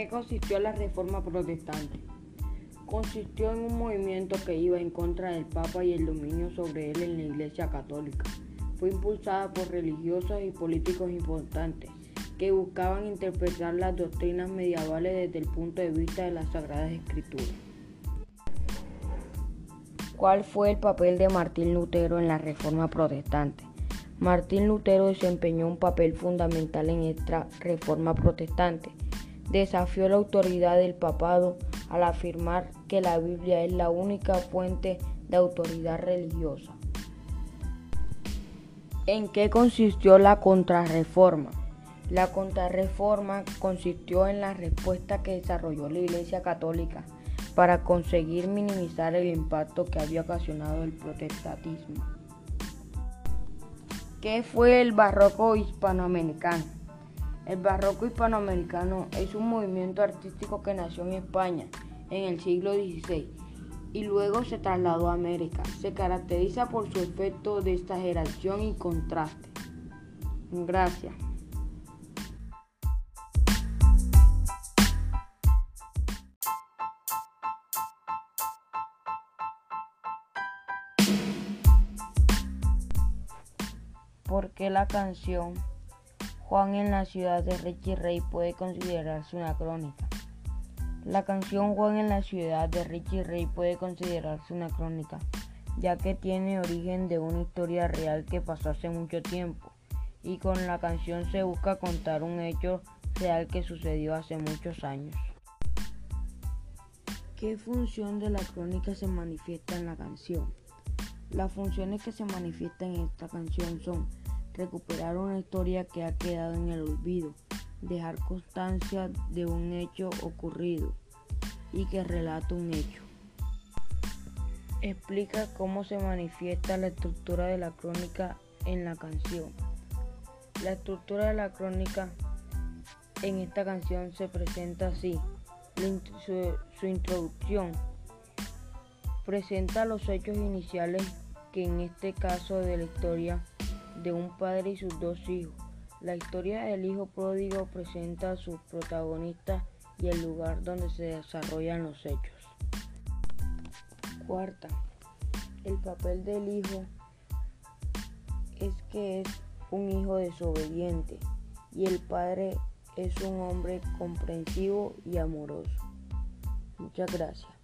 qué consistió la reforma protestante? Consistió en un movimiento que iba en contra del Papa y el dominio sobre él en la Iglesia Católica. Fue impulsada por religiosos y políticos importantes que buscaban interpretar las doctrinas medievales desde el punto de vista de las Sagradas Escrituras. ¿Cuál fue el papel de Martín Lutero en la Reforma Protestante? Martín Lutero desempeñó un papel fundamental en esta Reforma Protestante. Desafió la autoridad del papado al afirmar que la Biblia es la única fuente de autoridad religiosa. ¿En qué consistió la contrarreforma? La contrarreforma consistió en la respuesta que desarrolló la Iglesia Católica para conseguir minimizar el impacto que había ocasionado el protestantismo. ¿Qué fue el barroco hispanoamericano? El barroco hispanoamericano es un movimiento artístico que nació en España en el siglo XVI y luego se trasladó a América. Se caracteriza por su efecto de exageración y contraste. Gracias. ¿Por qué la canción Juan en la ciudad de Richie Rey puede considerarse una crónica? La canción Juan en la ciudad de Richie Rey puede considerarse una crónica, ya que tiene origen de una historia real que pasó hace mucho tiempo, y con la canción se busca contar un hecho real que sucedió hace muchos años. ¿Qué función de la crónica se manifiesta en la canción? Las funciones que se manifiestan en esta canción son recuperar una historia que ha quedado en el olvido, dejar constancia de un hecho ocurrido y que relata un hecho. Explica cómo se manifiesta la estructura de la crónica en la canción. La estructura de la crónica en esta canción se presenta así. Su, introducción presenta los hechos iniciales que en este caso de la historia de un padre y sus dos hijos. La historia del hijo pródigo presenta a sus protagonistas y el lugar donde se desarrollan los hechos. Cuarta, el papel del hijo es que es un hijo desobediente y el padre es un hombre comprensivo y amoroso. Muchas gracias.